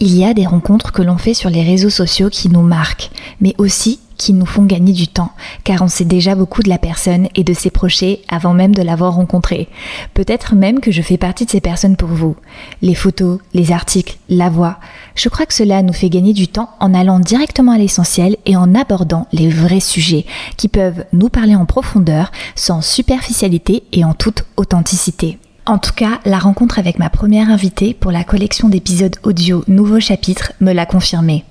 Il y a des rencontres que l'on fait sur les réseaux sociaux qui nous marquent, mais aussi qui nous font gagner du temps, car on sait déjà beaucoup de la personne et de ses projets avant même de l'avoir rencontrée. Peut-être même que je fais partie de ces personnes pour vous. Les photos, les articles, la voix, je crois que cela nous fait gagner du temps en allant directement à l'essentiel et en abordant les vrais sujets qui peuvent nous parler en profondeur, sans superficialité et en toute authenticité. En tout cas, la rencontre avec ma première invitée pour la collection d'épisodes audio Nouveau chapitre me l'a confirmé.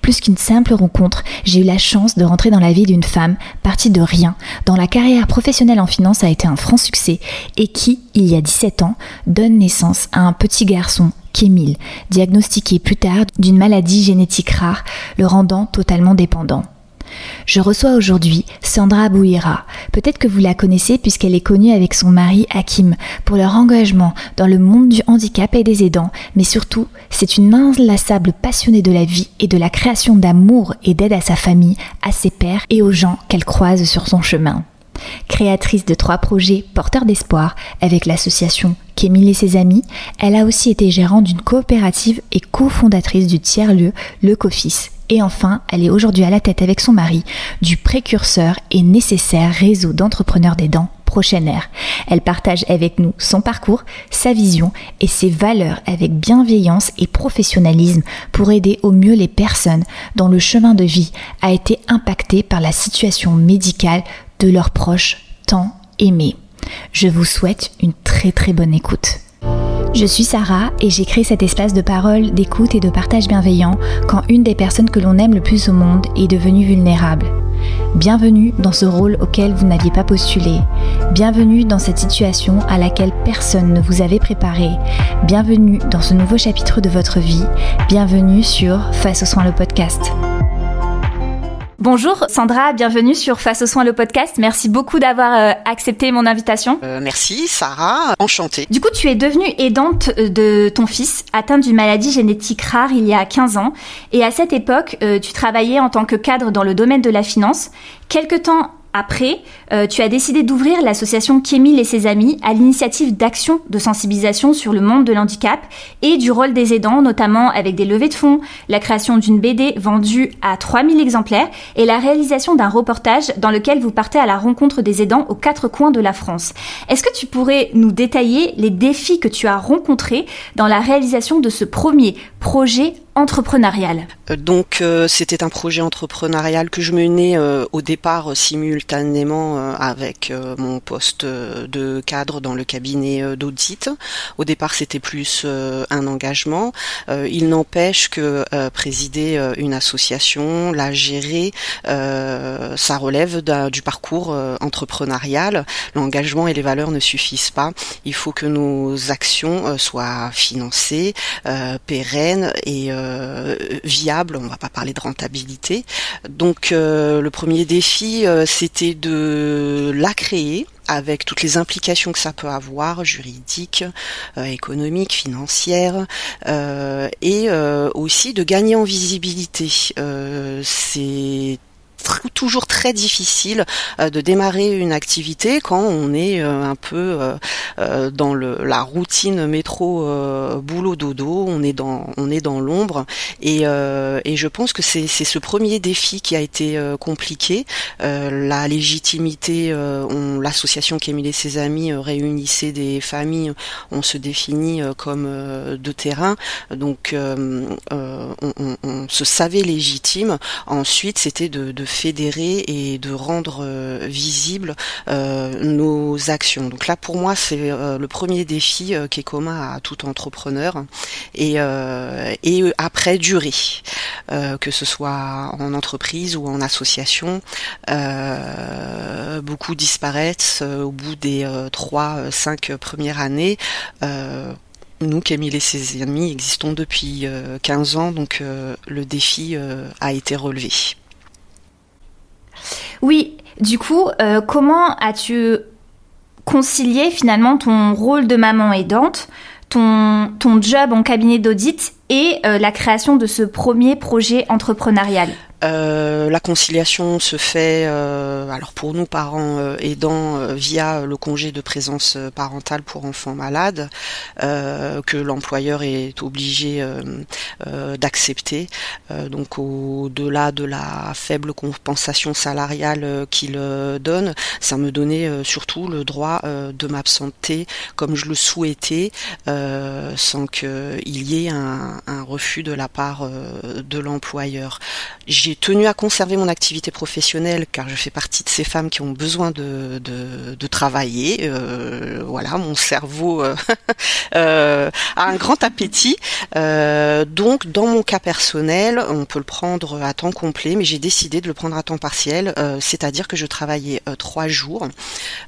Plus qu'une simple rencontre, j'ai eu la chance de rentrer dans la vie d'une femme partie de rien, dont la carrière professionnelle en finance a été un franc succès et qui, il y a 17 ans, donne naissance à un petit garçon, Kémil, diagnostiqué plus tard d'une maladie génétique rare, le rendant totalement dépendant. Je reçois aujourd'hui Sandra Bouira. Peut-être que vous la connaissez puisqu'elle est connue avec son mari Hakim pour leur engagement dans le monde du handicap et des aidants, mais surtout, c'est une inlassable passionnée de la vie et de la création d'amour et d'aide à sa famille, à ses pères et aux gens qu'elle croise sur son chemin. Créatrice de trois projets porteurs d'espoir avec l'association Kémil et ses amis, elle a aussi été gérante d'une coopérative et cofondatrice du tiers-lieu Le Cofis et enfin, elle est aujourd'hui à la tête avec son mari du précurseur et nécessaire réseau d'entrepreneurs des dents Prochaine Air. Elle partage avec nous son parcours, sa vision et ses valeurs avec bienveillance et professionnalisme pour aider au mieux les personnes dont le chemin de vie a été impacté par la situation médicale de leurs proches tant aimés. Je vous souhaite une très très bonne écoute. Je suis Sarah et j'ai créé cet espace de parole, d'écoute et de partage bienveillant quand une des personnes que l'on aime le plus au monde est devenue vulnérable. Bienvenue dans ce rôle auquel vous n'aviez pas postulé. Bienvenue dans cette situation à laquelle personne ne vous avait préparé. Bienvenue dans ce nouveau chapitre de votre vie. Bienvenue sur Face aux soins le podcast. Bonjour Sandra, bienvenue sur Face aux soins le podcast. Merci beaucoup d'avoir euh, accepté mon invitation. Euh, merci Sarah, enchantée. Du coup, tu es devenue aidante euh, de ton fils atteint d'une maladie génétique rare il y a 15 ans et à cette époque, tu travaillais en tant que cadre dans le domaine de la finance. Quelque temps après, euh, tu as décidé d'ouvrir l'association Kémil et ses amis à l'initiative d'actions de sensibilisation sur le monde de l'handicap et du rôle des aidants, notamment avec des levées de fonds, la création d'une BD vendue à 3000 exemplaires et la réalisation d'un reportage dans lequel vous partez à la rencontre des aidants aux quatre coins de la France. Est-ce que tu pourrais nous détailler les défis que tu as rencontrés dans la réalisation de ce premier projet entrepreneurial euh, Donc euh, c'était un projet entrepreneurial que je menais euh, au départ simultanément avec mon poste de cadre dans le cabinet d'audit. Au départ c'était plus un engagement. il n'empêche que présider une association, la gérer, ça relève du parcours entrepreneurial. L'engagement et les valeurs ne suffisent pas. Il faut que nos actions soient financées, pérennes et euh, viable, on va pas parler de rentabilité. Donc euh, le premier défi, euh, c'était de la créer avec toutes les implications que ça peut avoir, juridiques, économiques, financières, et aussi de gagner en visibilité. c'est toujours très difficile euh, de démarrer une activité quand on est euh, un peu euh, dans le, la routine métro boulot dodo, on est dans on est dans l'ombre et, et je pense que c'est ce premier défi qui a été compliqué. la légitimité, on l'association Camille et ses amis réunissait des familles, on se définit comme de terrain, donc on, on, on, se savait légitime. Ensuite, c'était de, de fédérer et de rendre euh, visibles euh, nos actions. Donc là, pour moi, c'est euh, le premier défi qui est commun à tout entrepreneur. Et, après, durer, que ce soit en entreprise ou en association. beaucoup disparaissent au bout des trois, cinq premières années. Nous, Camille et ses amis, existons depuis 15 ans, donc le défi a été relevé. Oui, du coup, euh, comment as-tu concilié finalement ton rôle de maman aidante, ton, ton job en cabinet d'audit et la création de ce premier projet entrepreneurial? Euh, la conciliation se fait, euh, alors pour nous parents euh, aidants, via le congé de présence parentale pour enfants malades, que l'employeur est obligé d'accepter. donc au-delà de la faible compensation salariale qu'il donne, ça me donnait surtout le droit de m'absenter comme je le souhaitais, sans qu'il y ait un, refus de la part de l'employeur. J'ai tenu à conserver mon activité professionnelle car je fais partie de ces femmes qui ont besoin de, de, travailler. Euh, voilà, mon cerveau euh, euh, a un grand appétit. donc, dans mon cas personnel, on peut le prendre à temps complet, mais j'ai décidé de le prendre à temps partiel, c'est-à-dire que je travaillais trois jours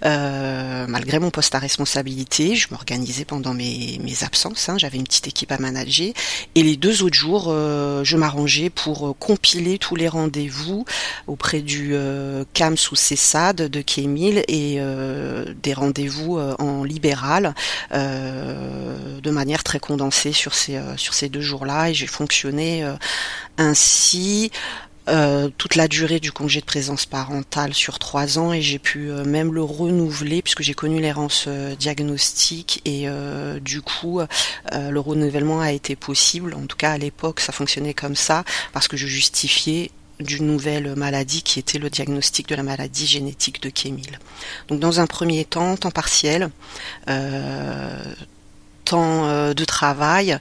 malgré mon poste à responsabilité. Je m'organisais pendant mes, absences. Hein, J'avais une petite équipe à manager et les deux autres jours, je m'arrangeais pour compiler les rendez-vous auprès du euh, CAMS ou CESAD de Kémil et euh, des rendez-vous euh, en libéral de manière très condensée sur ces, sur ces deux jours-là. Et j'ai fonctionné ainsi toute la durée du congé de présence parentale sur trois ans et j'ai pu même le renouveler puisque j'ai connu l'errance diagnostique et du coup le renouvellement a été possible. En tout cas à l'époque ça fonctionnait comme ça parce que je justifiais d'une nouvelle maladie qui était le diagnostic de la maladie génétique de Kémil. Donc dans un premier temps, temps partiel, euh, temps euh, de travail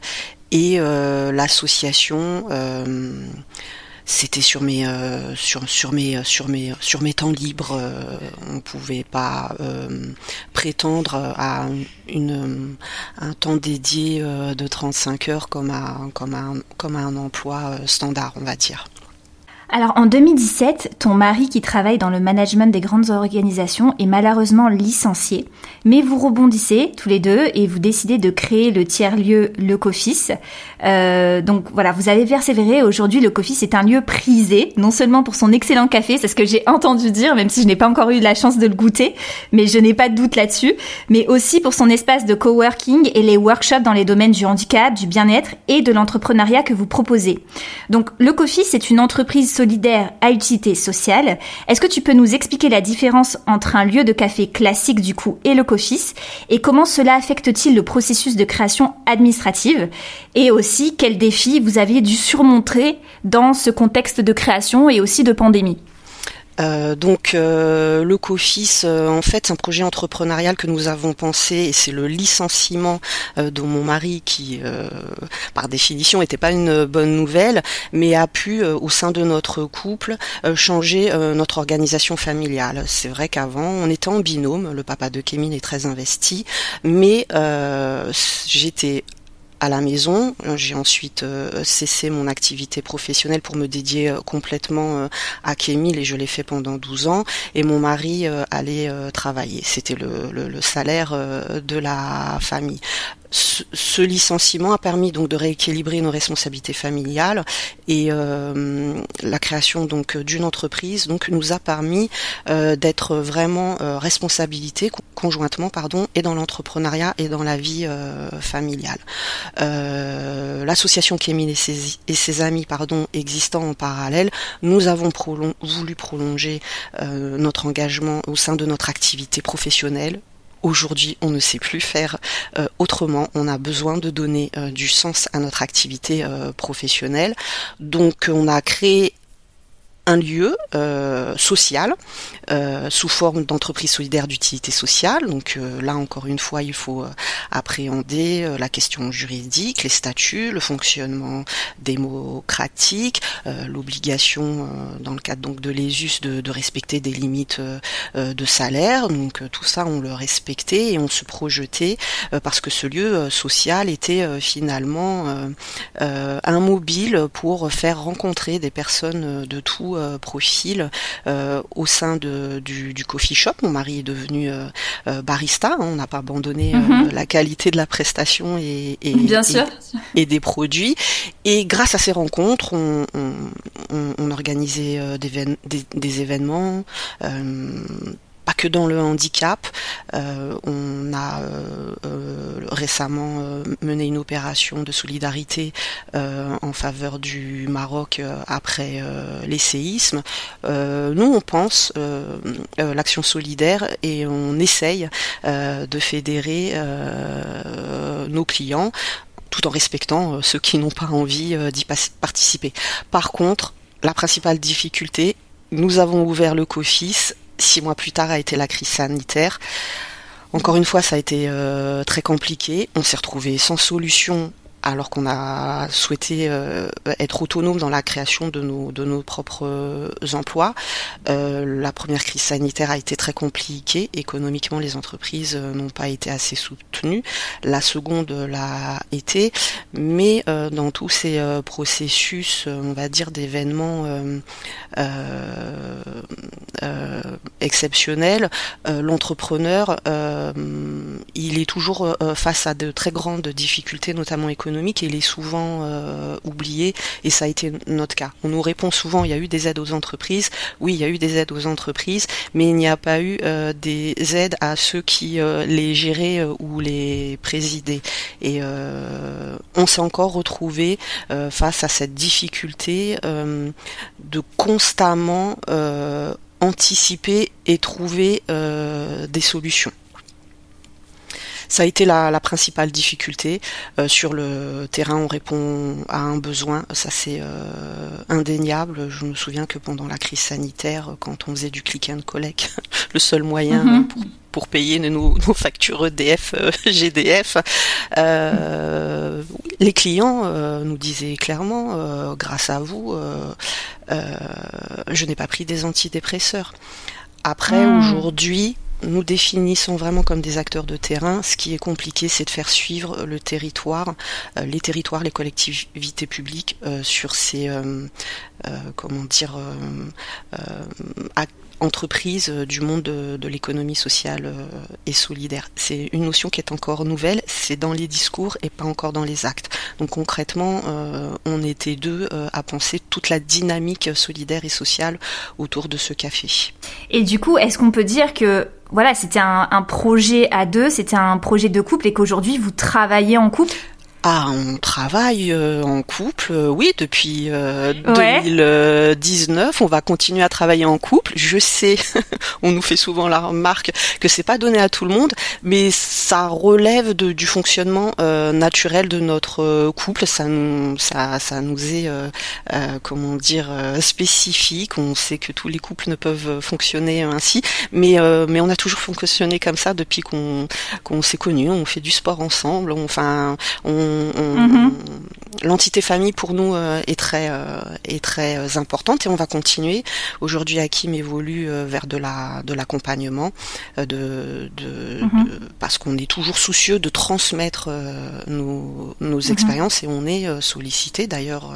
et euh, l'association c'était sur mes sur sur mes sur mes sur mes temps libres on pouvait pas prétendre à une un temps dédié de 35 heures comme à comme un comme à un emploi standard on va dire alors en 2017, ton mari qui travaille dans le management des grandes organisations est malheureusement licencié, mais vous rebondissez tous les deux et vous décidez de créer le tiers-lieu Le Coffice. Euh, donc voilà, vous avez persévéré. Aujourd'hui, Le Coffice est un lieu prisé, non seulement pour son excellent café, c'est ce que j'ai entendu dire, même si je n'ai pas encore eu la chance de le goûter, mais je n'ai pas de doute là-dessus, mais aussi pour son espace de coworking et les workshops dans les domaines du handicap, du bien-être et de l'entrepreneuriat que vous proposez. Donc Le Coffice est une entreprise solidaire à utilité sociale. Est-ce que tu peux nous expliquer la différence entre un lieu de café classique du coup et le coffee et comment cela affecte-t-il le processus de création administrative? Et aussi quels défis vous aviez dû surmonter dans ce contexte de création et aussi de pandémie? Euh, donc euh, le COFIS, euh, en fait, c'est un projet entrepreneurial que nous avons pensé et c'est le licenciement de mon mari qui, par définition, n'était pas une bonne nouvelle, mais a pu, au sein de notre couple, changer notre organisation familiale. C'est vrai qu'avant, on était en binôme. Le papa de Kémine est très investi, mais j'étais à la maison. J'ai ensuite euh, cessé mon activité professionnelle pour me dédier euh, complètement euh, à Kémil et je l'ai fait pendant 12 ans. Et mon mari allait travailler. C'était le, le, salaire de la famille ce, licenciement a permis donc de rééquilibrer nos responsabilités familiales et euh, la création donc d'une entreprise donc nous a permis euh, d'être vraiment euh, responsabilité conjointement pardon et dans l'entrepreneuriat et dans la vie familiale. L'association Kémine et ses, et ses amis pardon existant en parallèle, nous avons voulu prolonger notre engagement au sein de notre activité professionnelle Aujourd'hui, on ne sait plus faire euh, autrement. On a besoin de donner euh, du sens à notre activité euh, professionnelle. Donc, on a créé un lieu euh, social euh, sous forme d'entreprise solidaire d'utilité sociale. Donc euh, là encore une fois, il faut appréhender la question juridique, les statuts, le fonctionnement démocratique, l'obligation dans le cadre donc de l'ESUS de, de, respecter des limites de salaire. Donc tout ça, on le respectait et on se projetait parce que ce lieu social était finalement un mobile pour faire rencontrer des personnes de tout euh, profil euh, au sein de, du, coffee shop. Mon mari est devenu euh, barista. Hein. on n'a pas abandonné mhm. la qualité de la prestation et, et, et, des produits. Et grâce à ces rencontres, on, on, on organisait des, des, des événements pas que dans le handicap. Euh, on a euh, euh, récemment mené une opération de solidarité en faveur du Maroc après les séismes. nous, on pense l'action solidaire et on essaye de fédérer nos clients tout en respectant ceux qui n'ont pas envie d'y participer. Par contre, la principale difficulté, nous avons ouvert le COFIS Six mois plus tard a été la crise sanitaire. Encore une fois, ça a été euh, très compliqué. On s'est retrouvé sans solution alors qu'on a souhaité euh, être autonome dans la création de nos, de nos propres euh, emplois. Euh, la première crise sanitaire a été très compliquée. Économiquement, les entreprises n'ont pas été assez soutenues. La seconde l'a été. Mais dans tous ces processus, on va dire, d'événements exceptionnels, l'entrepreneur, il est toujours face à de très grandes difficultés, notamment économiques économique, il est souvent euh, oublié et ça a été notre cas. On nous répond souvent il y a eu des aides aux entreprises. Oui, il y a eu des aides aux entreprises, mais il n'y a pas eu euh, des aides à ceux qui euh, les géraient ou les présidaient. Et on s'est encore retrouvé face à cette difficulté de constamment anticiper et trouver des solutions. Ça a été la, principale difficulté. Euh, sur le terrain, on répond à un besoin, ça c'est euh, indéniable. Je me souviens que pendant la crise sanitaire, quand on faisait du click and collect, le seul moyen mhm. pour payer nos, factures EDF, euh, GDF. les clients nous disaient clairement, grâce à vous, je n'ai pas pris des antidépresseurs. Après, hmm. aujourd'hui, nous définissons vraiment comme des acteurs de terrain. Ce qui est compliqué, c'est de faire suivre le territoire, euh, les territoires, les collectivités publiques euh, sur ces, euh, comment dire, entreprises du monde de, l'économie sociale et solidaire. C'est une notion qui est encore nouvelle, c'est dans les discours et pas encore dans les actes. Donc concrètement, on était deux à penser toute la dynamique solidaire et sociale autour de ce café. Et du coup, est-ce qu'on peut dire que voilà, c'était un, projet à deux, c'était un projet de couple et qu'aujourd'hui vous travaillez en couple? Ah, on travaille euh, en couple, euh, oui, depuis 2019. Euh, on va continuer à travailler en couple. Je sais, on nous fait souvent la remarque que c'est pas donné à tout le monde, mais ça relève de, du fonctionnement naturel de notre couple. Ça nous, ça, ça nous est, comment dire, spécifique. On sait que tous les couples ne peuvent fonctionner ainsi, mais mais on a toujours fonctionné comme ça depuis qu'on qu'on s'est connus. On fait du sport ensemble. enfin, on Mm-hmm. mm-hmm. L'entité famille pour nous euh, est très euh, est très euh, importante et on va continuer. Aujourd'hui, Hakim évolue vers de la de l'accompagnement, de, mhm. parce qu'on est toujours soucieux de transmettre nos, nos mhm. expériences et on est sollicité. D'ailleurs,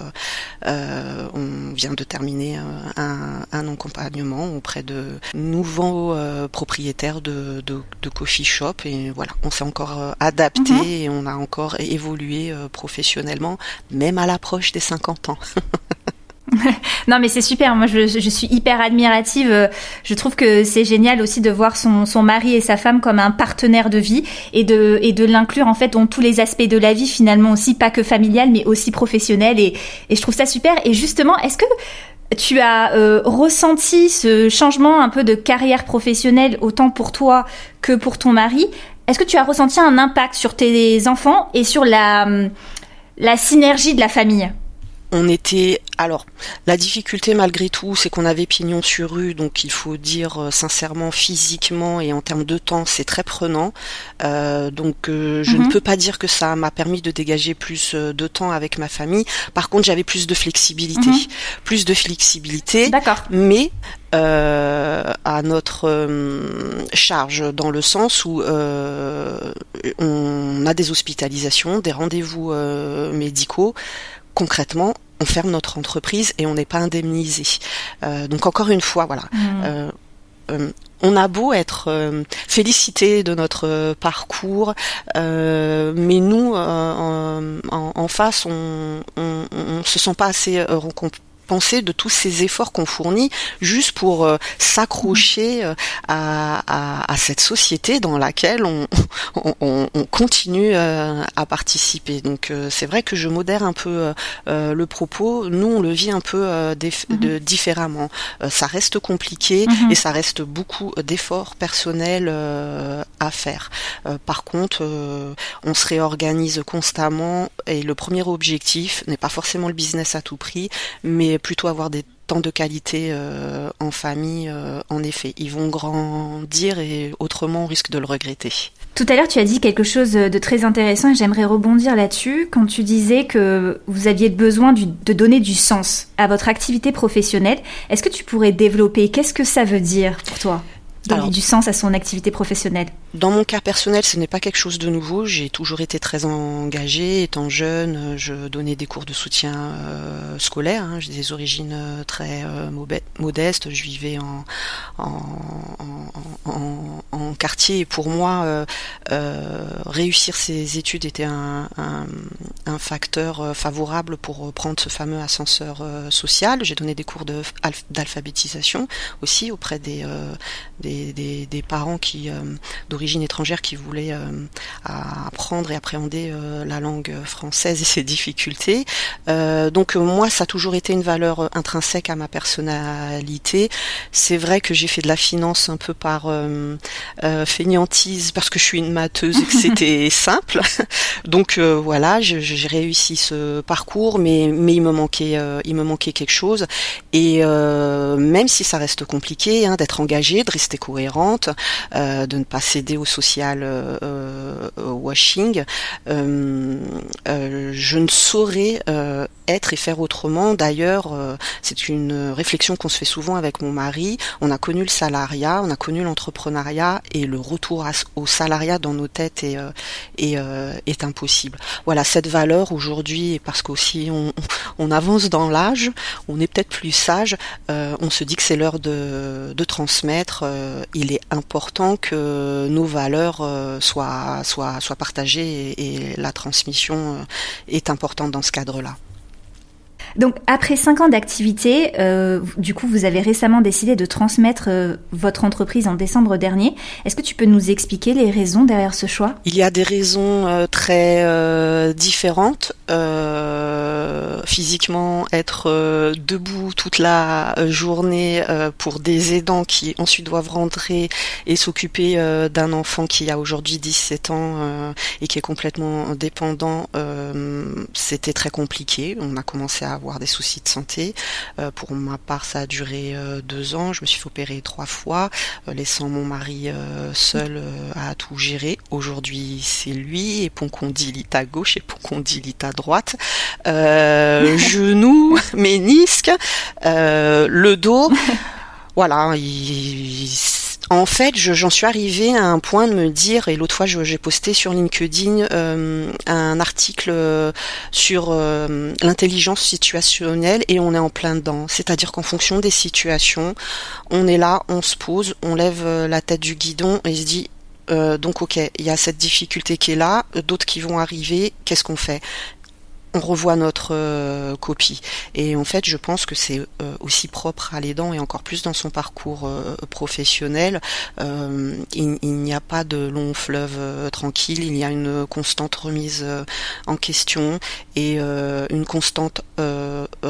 on vient de terminer un, un accompagnement auprès de nouveaux propriétaires de, de, de, coffee shop et voilà, on s'est encore adapté et on a encore évolué euh, professionnellement, même à l'approche des 50 ans. non mais c'est super, moi je, suis hyper admirative, je trouve que c'est génial aussi de voir son, son, mari et sa femme comme un partenaire de vie et de, et de l'inclure en fait dans tous les aspects de la vie finalement aussi, pas que familial mais aussi professionnel et, et je trouve ça super. Et justement est-ce que tu as euh, ressenti ce changement un peu de carrière professionnelle autant pour toi que pour ton mari? Est-ce que tu as ressenti un impact sur tes enfants et sur la, la synergie de la famille on était alors la difficulté malgré tout c'est qu'on avait pignon sur rue donc il faut dire euh, sincèrement physiquement et en termes de temps c'est très prenant euh, donc euh, je ne mhm. peux pas dire que ça m'a permis de dégager plus de temps avec ma famille par contre j'avais plus de flexibilité mhm. plus de flexibilité d'accord mais à notre charge dans le sens où on a des hospitalisations des rendez-vous médicaux concrètement, on ferme notre entreprise et on n'est pas indemnisé. Euh, donc encore une fois, voilà. Mmh. Euh, euh, on a beau être félicité de notre parcours, mais nous, en, face, on, on, se sent pas assez penser de tous ces efforts qu'on fournit juste pour s'accrocher à, à, cette société dans laquelle on, on, on continue à participer. Donc c'est vrai que je modère un peu le propos. Nous, on le vit un peu mhm. de, différemment. ça reste compliqué mhm. et ça reste beaucoup d'efforts personnels à faire. par contre, on se réorganise constamment et le premier objectif n'est pas forcément le business à tout prix, mais plutôt avoir des temps de qualité euh, en famille, euh, en effet. Ils vont grandir et autrement on risque de le regretter. Tout à l'heure, tu as dit quelque chose de très intéressant et j'aimerais rebondir là-dessus quand tu disais que vous aviez besoin de donner du sens à votre activité professionnelle. Est-ce que tu pourrais développer? Qu'est-ce que ça veut dire pour toi? Donner du sens à son activité professionnelle? Dans mon cas personnel, ce n'est pas quelque chose de nouveau. J'ai toujours été très engagée. Étant jeune, je donnais des cours de soutien euh, scolaire. Hein. J'ai des origines euh, très euh, modestes. Je vivais en, quartier. Et pour moi, réussir ses études était un, facteur favorable pour prendre ce fameux ascenseur social. J'ai donné des cours d'alphabétisation aussi auprès des, des parents qui euh, d'origine étrangère qui voulaient euh, apprendre et appréhender euh, la langue française et ses difficultés. donc moi, ça a toujours été une valeur intrinsèque à ma personnalité. C'est vrai que j'ai fait de la finance un peu par fainéantise parce que je suis une matheuse et que c'était simple. Donc voilà, j'ai réussi ce parcours, mais mais il me manquait il me manquait quelque chose. Et même si ça reste compliqué hein, d'être engagé, de rester cohérente, euh, de ne pas céder social euh, euh, washing. je ne saurais être et faire autrement. D'ailleurs, c'est une réflexion qu'on se fait souvent avec mon mari. On a connu le salariat, on a connu l'entrepreneuriat et le retour au salariat dans nos têtes est, est, est impossible. Voilà, cette valeur aujourd'hui, parce qu'aussi on, on avance dans l'âge, on est peut-être plus sage, on se dit que c'est l'heure de, de transmettre euh, il est important que nos valeurs euh, soient, soient, soient partagées et, la transmission euh, est importante dans ce cadre-là. Donc après cinq ans d'activité, du coup vous avez récemment décidé de transmettre votre entreprise en décembre dernier. Est-ce que tu peux nous expliquer les raisons derrière ce choix? Il y a des raisons très différentes physiquement être euh, debout toute la euh, journée euh, pour des aidants qui ensuite doivent rentrer et s'occuper d'un enfant qui a aujourd'hui 17 ans et qui est complètement dépendant, c'était très compliqué. On a commencé à avoir des soucis de santé. pour ma part, ça a duré deux ans. Je me suis fait opérer trois fois, laissant mon mari seul à tout gérer. Aujourd'hui, c'est lui et poncondylite à gauche et poncondylite à droite. Euh, euh, genou, ménisque, euh, le dos. voilà, en fait, j'en suis arrivée à un point de me dire, et l'autre fois j'ai posté sur LinkedIn euh, un article sur l'intelligence situationnelle et on est en plein dedans. C'est-à-dire qu'en fonction des situations, on est là, on se pose, on lève la tête du guidon et se dit donc ok, il y a cette difficulté qui est là, d'autres qui vont arriver, qu'est-ce qu'on fait? On revoit notre euh, copie. Et en fait, je pense que c'est euh, aussi propre à l'aidant et encore plus dans son parcours euh, professionnel. il, n'y a pas de long fleuve tranquille, il y a une constante remise en question et une constante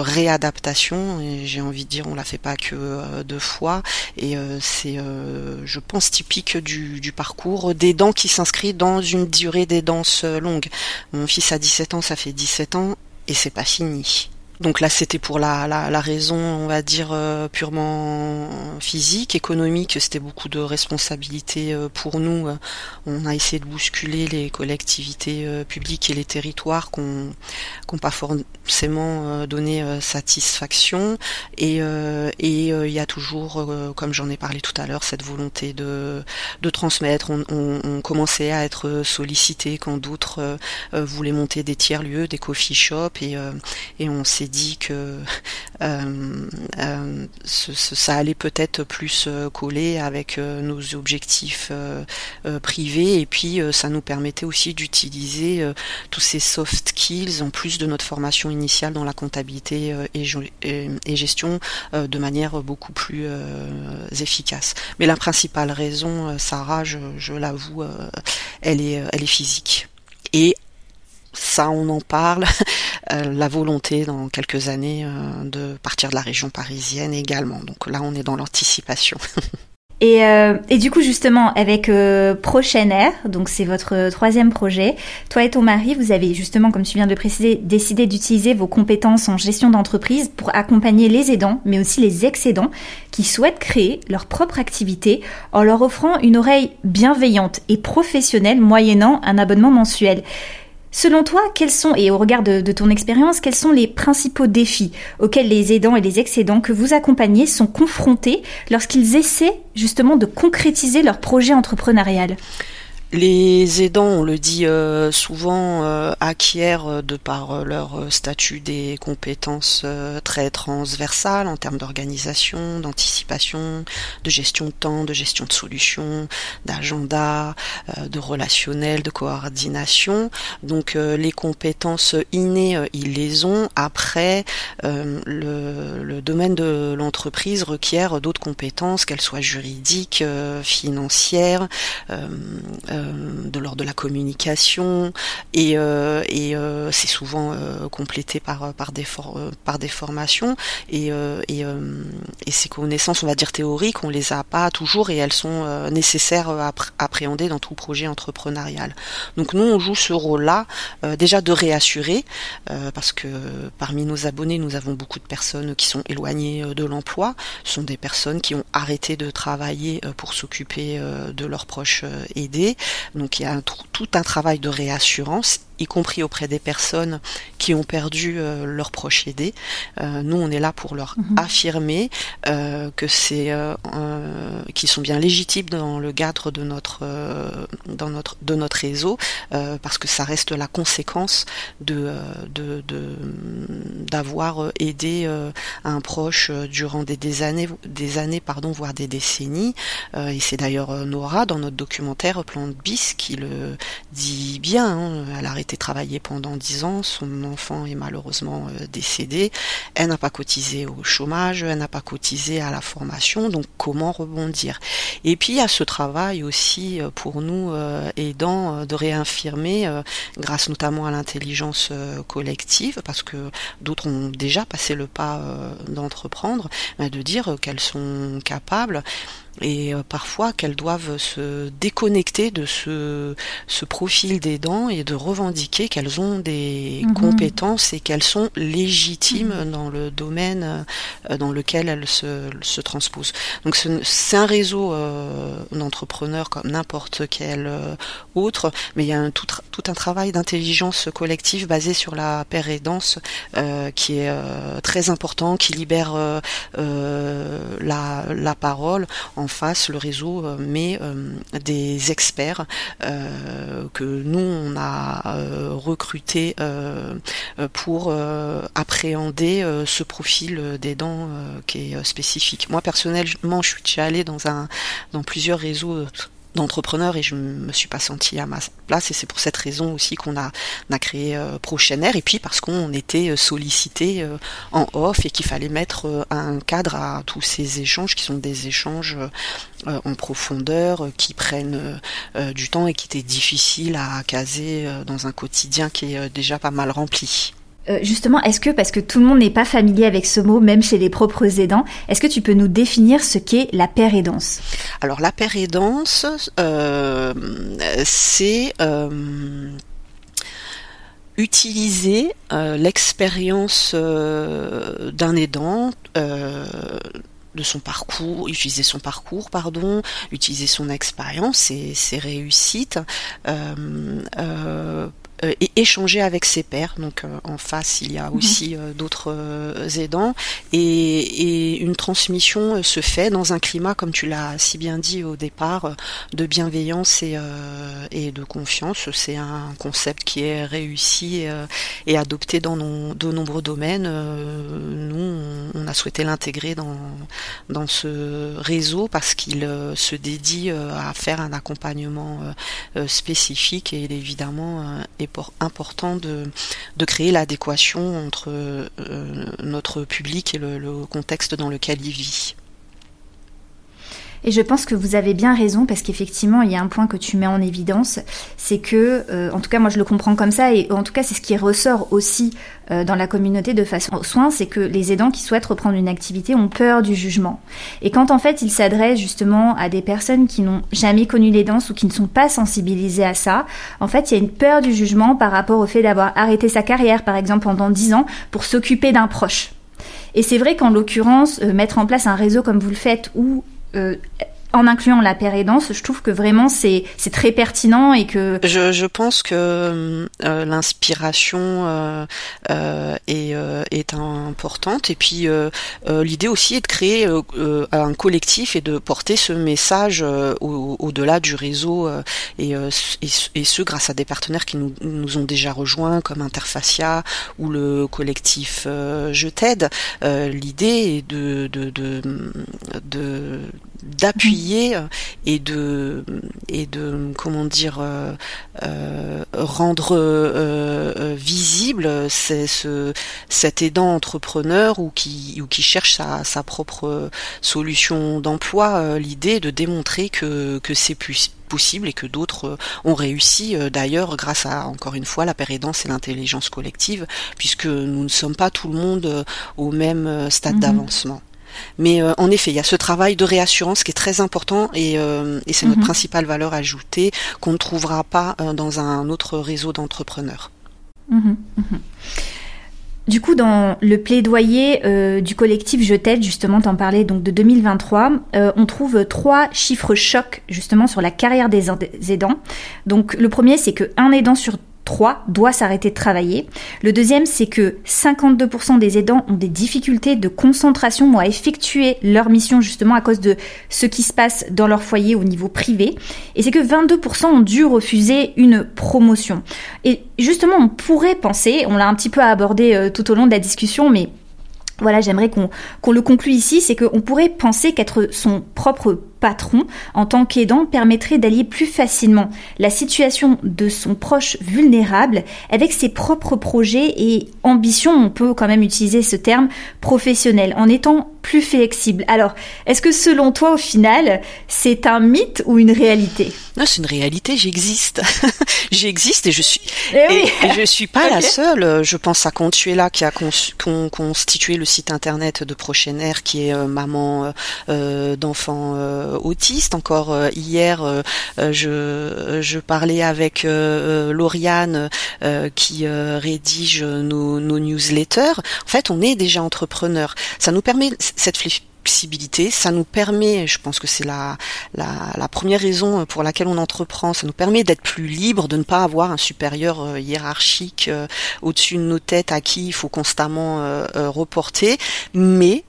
réadaptation. J'ai envie de dire, on la fait pas que deux fois. Et c'est, je pense, typique du, parcours des dents qui s'inscrit dans une durée des danses longues. Mon fils a 17 ans, ça fait 17 ans et c'est pas fini. Donc là, c'était pour la, la, raison, on va dire, euh, purement physique, économique. C'était beaucoup de responsabilités euh, pour nous. On a essayé de bousculer les collectivités euh, publiques et les territoires qui n'ont pas forcément donné satisfaction. Et et il y a toujours, comme j'en ai parlé tout à l'heure, cette volonté de, de transmettre. On, on, commençait à être sollicité quand d'autres voulaient monter des tiers-lieux, des coffee shops, et, et on s'est dit que ça allait peut-être plus coller avec nos objectifs privés et puis ça nous permettait aussi d'utiliser tous ces soft skills en plus de notre formation initiale dans la comptabilité et, gestion de manière beaucoup plus efficace. Mais la principale raison, Sarah, je, l'avoue, elle est, elle est physique. Et ça, on en parle. Euh, la volonté dans quelques années euh, de partir de la région parisienne également. Donc là, on est dans l'anticipation. Et, euh, et, du coup, justement, avec euh, Prochaine Air, donc c'est votre troisième projet, toi et ton mari, vous avez justement, comme tu viens de préciser, décidé d'utiliser vos compétences en gestion d'entreprise pour accompagner les aidants, mais aussi les excédents qui souhaitent créer leur propre activité en leur offrant une oreille bienveillante et professionnelle moyennant un abonnement mensuel. Selon toi, quels sont, et au regard de, ton expérience, quels sont les principaux défis auxquels les aidants et les excédents que vous accompagnez sont confrontés lorsqu'ils essaient justement de concrétiser leur projet entrepreneurial? Les aidants, on le dit euh, souvent, euh, acquièrent euh, de par leur statut des compétences très transversales en termes d'organisation, d'anticipation, de gestion de temps, de gestion de solutions, d'agenda, de relationnel, de coordination. Donc les compétences innées, ils les ont. Après, le, le, domaine de l'entreprise requiert d'autres compétences, qu'elles soient juridiques, financières. Euh, de l'ordre de la communication et, euh, et euh, c'est souvent complété par par des par des formations et, et, et, ces connaissances on va dire théoriques on les a pas toujours et elles sont nécessaires à appréhender dans tout projet entrepreneurial. Donc nous on joue ce rôle là déjà de réassurer parce que parmi nos abonnés nous avons beaucoup de personnes qui sont éloignées de l'emploi. Sont des personnes qui ont arrêté de travailler pour s'occuper de leurs proches aidés donc il y a tout un travail de réassurance y compris auprès des personnes qui ont perdu euh, leurs proches aidés. Euh, nous, on est là pour leur mhm. affirmer euh, que c'est, qu'ils sont bien légitimes dans le cadre de notre, dans notre, de notre réseau, parce que ça reste la conséquence de, de, d'avoir aidé un proche durant des, des, années, des années, pardon, voire des décennies. et c'est d'ailleurs Nora dans notre documentaire Plan de bis qui le dit bien. Hein, elle a été travaillée pendant dix ans, son enfant est malheureusement euh, décédé, elle n'a pas cotisé au chômage, elle n'a pas cotisé à la formation, donc comment rebondir? Et puis il y a ce travail aussi euh, pour nous euh, aidants de réinfirmer, grâce notamment à l'intelligence collective, parce que d'autres ont déjà passé le pas d'entreprendre, de dire qu'elles sont capables et euh, parfois qu'elles doivent se déconnecter de ce, ce profil des dents et de revendiquer qu'elles ont des mhm. compétences et qu'elles sont légitimes mhm. dans le domaine euh, dans lequel elles se, se transposent. Donc c'est un réseau euh, d'entrepreneurs comme n'importe quel autre, mais il y a un, tout, tout un travail d'intelligence collective basé sur la paire et danse qui est très important, qui libère la, la parole en face, le réseau euh, met euh, des experts euh, que nous on a recrutés pour appréhender ce profil des dents qui est spécifique. Moi personnellement, je suis déjà allée dans un dans plusieurs réseaux d'entrepreneur et je me suis pas sentie à ma place et c'est pour cette raison aussi qu'on a, créé euh, Air et puis parce qu'on était euh, sollicité euh, en off et qu'il fallait mettre un cadre à tous ces échanges qui sont des échanges en profondeur qui prennent du temps et qui étaient difficiles à caser dans un quotidien qui est déjà pas mal rempli. Euh, justement, est-ce que, parce que tout le monde n'est pas familier avec ce mot, même chez les propres aidants, est-ce que tu peux nous définir ce qu'est la pérédance? Alors la pérédance, euh, c'est euh, utiliser l'expérience d'un aidant de son parcours, utiliser son parcours, pardon, utiliser son expérience et ses réussites et échanger avec ses pairs. Donc en face, il y a mhm. aussi d'autres aidants et, une transmission se fait dans un climat, comme tu l'as si bien dit au départ, de bienveillance et, et de confiance. C'est un concept qui est réussi et adopté dans de nombreux domaines. nous, on, a souhaité l'intégrer dans, dans ce réseau parce qu'il se dédie à faire un accompagnement spécifique et il est évidemment important de, de créer l'adéquation entre notre public et le contexte dans lequel il vit. Et je pense que vous avez bien raison parce qu'effectivement, il y a un point que tu mets en évidence, c'est que, euh, en tout cas, moi je le comprends comme ça, et en tout cas, c'est ce qui ressort aussi euh, dans la communauté de façon aux soins, c'est que les aidants qui souhaitent reprendre une activité ont peur du jugement. Et quand en fait ils s'adressent justement à des personnes qui n'ont jamais connu les danses ou qui ne sont pas sensibilisées à ça, en fait, il y a une peur du jugement par rapport au fait d'avoir arrêté sa carrière, par exemple, pendant 10 ans pour s'occuper d'un proche. Et c'est vrai qu'en l'occurrence, euh, mettre en place un réseau comme vous le faites, où euh, en incluant la pérédance, je trouve que vraiment c'est très pertinent et que je, pense que euh, l'inspiration euh, euh, est, importante et puis l'idée aussi est de créer un collectif et de porter ce message au-delà du réseau et, ce grâce à des partenaires qui nous, ont déjà rejoints comme Interfacia ou le collectif Je t'aide. l'idée est de d'appuyer euh, et de et de comment dire euh, euh, rendre visible ce, cet aidant entrepreneur ou qui ou qui cherche sa, sa propre solution d'emploi l'idée de démontrer que que c'est plus possible et que d'autres ont réussi d'ailleurs grâce à encore une fois la pérédance et l'intelligence collective puisque nous ne sommes pas tout le monde au même stade mhm. d'avancement. Mais euh, en effet, il y a ce travail de réassurance qui est très important et, euh, c'est notre mhm. principale valeur ajoutée qu'on ne trouvera pas euh, dans un autre réseau d'entrepreneurs. Mhm, mhm. Du coup, dans le plaidoyer du collectif Je t'aide, justement, t'en parlais donc de 2023, on trouve trois chiffres chocs justement sur la carrière des aidants. Donc le premier, c'est que un aidant sur 3 doit s'arrêter de travailler. Le deuxième, c'est que 52% des aidants ont des difficultés de concentration à effectuer leur mission justement à cause de ce qui se passe dans leur foyer au niveau privé. Et c'est que 22% ont dû refuser une promotion. Et justement, on pourrait penser, on l'a un petit peu abordé euh, tout au long de la discussion, mais voilà, j'aimerais qu'on le conclue ici, c'est qu'on pourrait penser qu'être son propre patron en tant qu'aidant permettrait d'allier plus facilement la situation de son proche vulnérable avec ses propres projets et ambitions, on peut quand même utiliser ce terme professionnel, en étant plus flexible. Alors, est-ce que selon toi, au final, c'est un mythe ou une réalité? Non, c'est une réalité, j'existe. j'existe et je suis eh et, je suis pas la seule. Je pense à Contuela qui a constitué le site internet de Prochaine Air qui est euh, maman euh, euh, d'enfants euh, autistes. Encore euh, hier, euh, je, parlais avec Lauriane qui rédige nos, newsletters. En fait, on est déjà entrepreneur. Ça nous permet cette flexibilité, ça nous permet, je pense que c'est la, la, première raison pour laquelle on entreprend, ça nous permet d'être plus libre, de ne pas avoir un supérieur hiérarchique au-dessus de nos têtes à qui il faut constamment reporter, mais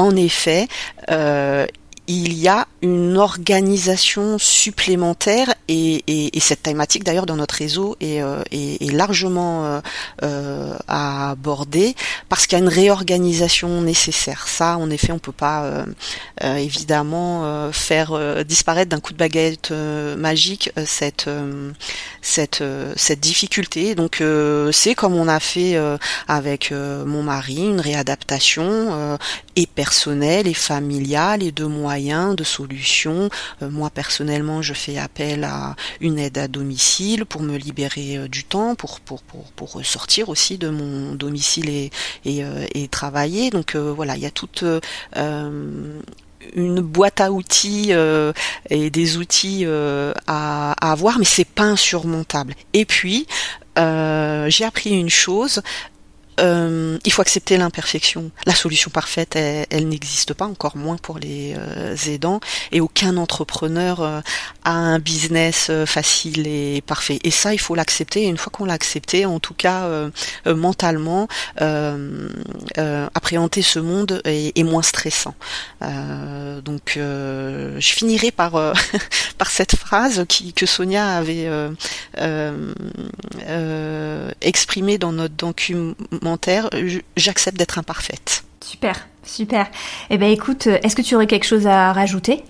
en effet, euh, il y a une organisation supplémentaire et, cette thématique d'ailleurs dans notre réseau est, euh, largement euh, euh, parce qu'il y a une réorganisation nécessaire. Ça, en effet, on peut pas évidemment faire disparaître d'un coup de baguette magique cette cette cette difficulté. Donc c'est comme on a fait avec mon mari, une réadaptation et personnelle et familiale et de moyens, de solutions. Euh, moi personnellement, je fais appel à une aide à domicile pour me libérer euh, du temps, pour pour pour, sortir aussi de mon domicile et et, euh, travailler. Donc voilà, il y a toute une boîte à outils et des outils à, avoir, mais c'est pas insurmontable. Et puis, j'ai appris une chose, euh, il faut accepter l'imperfection. La solution parfaite, elle, n'existe pas, encore moins pour les euh, aidants, et aucun entrepreneur euh, a un business facile et parfait. Et ça, il faut l'accepter. Et une fois qu'on l'a accepté, en tout cas mentalement, appréhender ce monde est, moins stressant. donc, je finirai par par cette phrase que Sonia avait exprimée dans notre j'accepte d'être imparfaite. Super, super. Eh ben écoute, est-ce que tu aurais quelque chose à rajouter?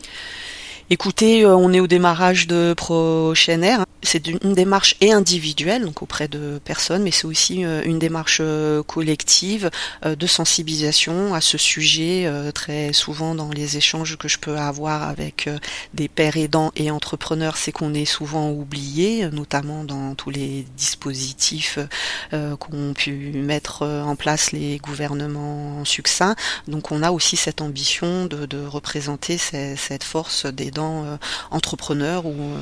Écoutez, euh, on est au démarrage de Prochaine Air. C'est une démarche et individuelle, donc auprès de personnes, mais c'est aussi euh, une démarche euh, collective de sensibilisation à ce sujet. Très souvent dans les échanges que je peux avoir avec des pères aidants et entrepreneurs, c'est qu'on est souvent oublié, notamment dans tous les dispositifs qu'ont pu mettre en place les gouvernements succincts. Donc on a aussi cette ambition de, de représenter cette force des euh, entrepreneurs ou euh,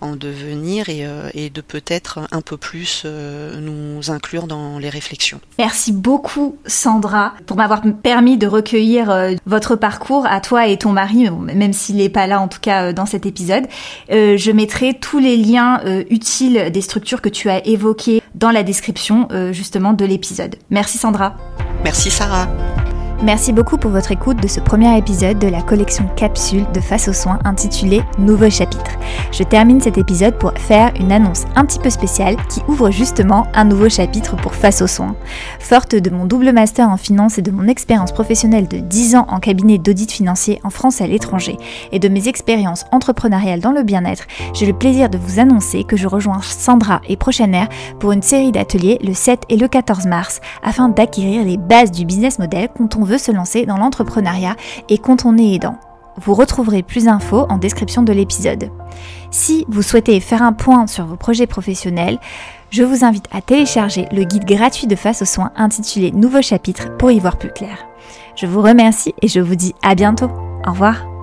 en devenir et, euh, et de peut-être un peu plus nous inclure dans les réflexions. Merci beaucoup Sandra pour m'avoir permis de recueillir votre parcours à toi et ton mari, même s'il n'est pas là en tout cas dans cet épisode. je mettrai tous les liens utiles des structures que tu as évoquées dans la description justement de l'épisode. Merci Sandra. Merci Sarah. Merci beaucoup pour votre écoute de ce premier épisode de la collection Capsule de Face aux soins intitulée Nouveau chapitre. Je termine cet épisode pour faire une annonce un petit peu spéciale qui ouvre justement un nouveau chapitre pour Face aux soins. Forte de mon double master en finance et de mon expérience professionnelle de 10 ans en cabinet d'audit financier en France et à l'étranger et de mes expériences entrepreneuriales dans le bien-être, j'ai le plaisir de vous annoncer que je rejoins Sandra et Prochaine Air pour une série d'ateliers le 7 et le 14 mars afin d'acquérir les bases du business model quand veut se lancer dans l'entrepreneuriat et quand on est aidant. Vous retrouverez plus d'infos en description de l'épisode. Si vous souhaitez faire un point sur vos projets professionnels, je vous invite à télécharger le guide gratuit de face aux soins intitulé Nouveau chapitre pour y voir plus clair. Je vous remercie et je vous dis à bientôt. Au revoir.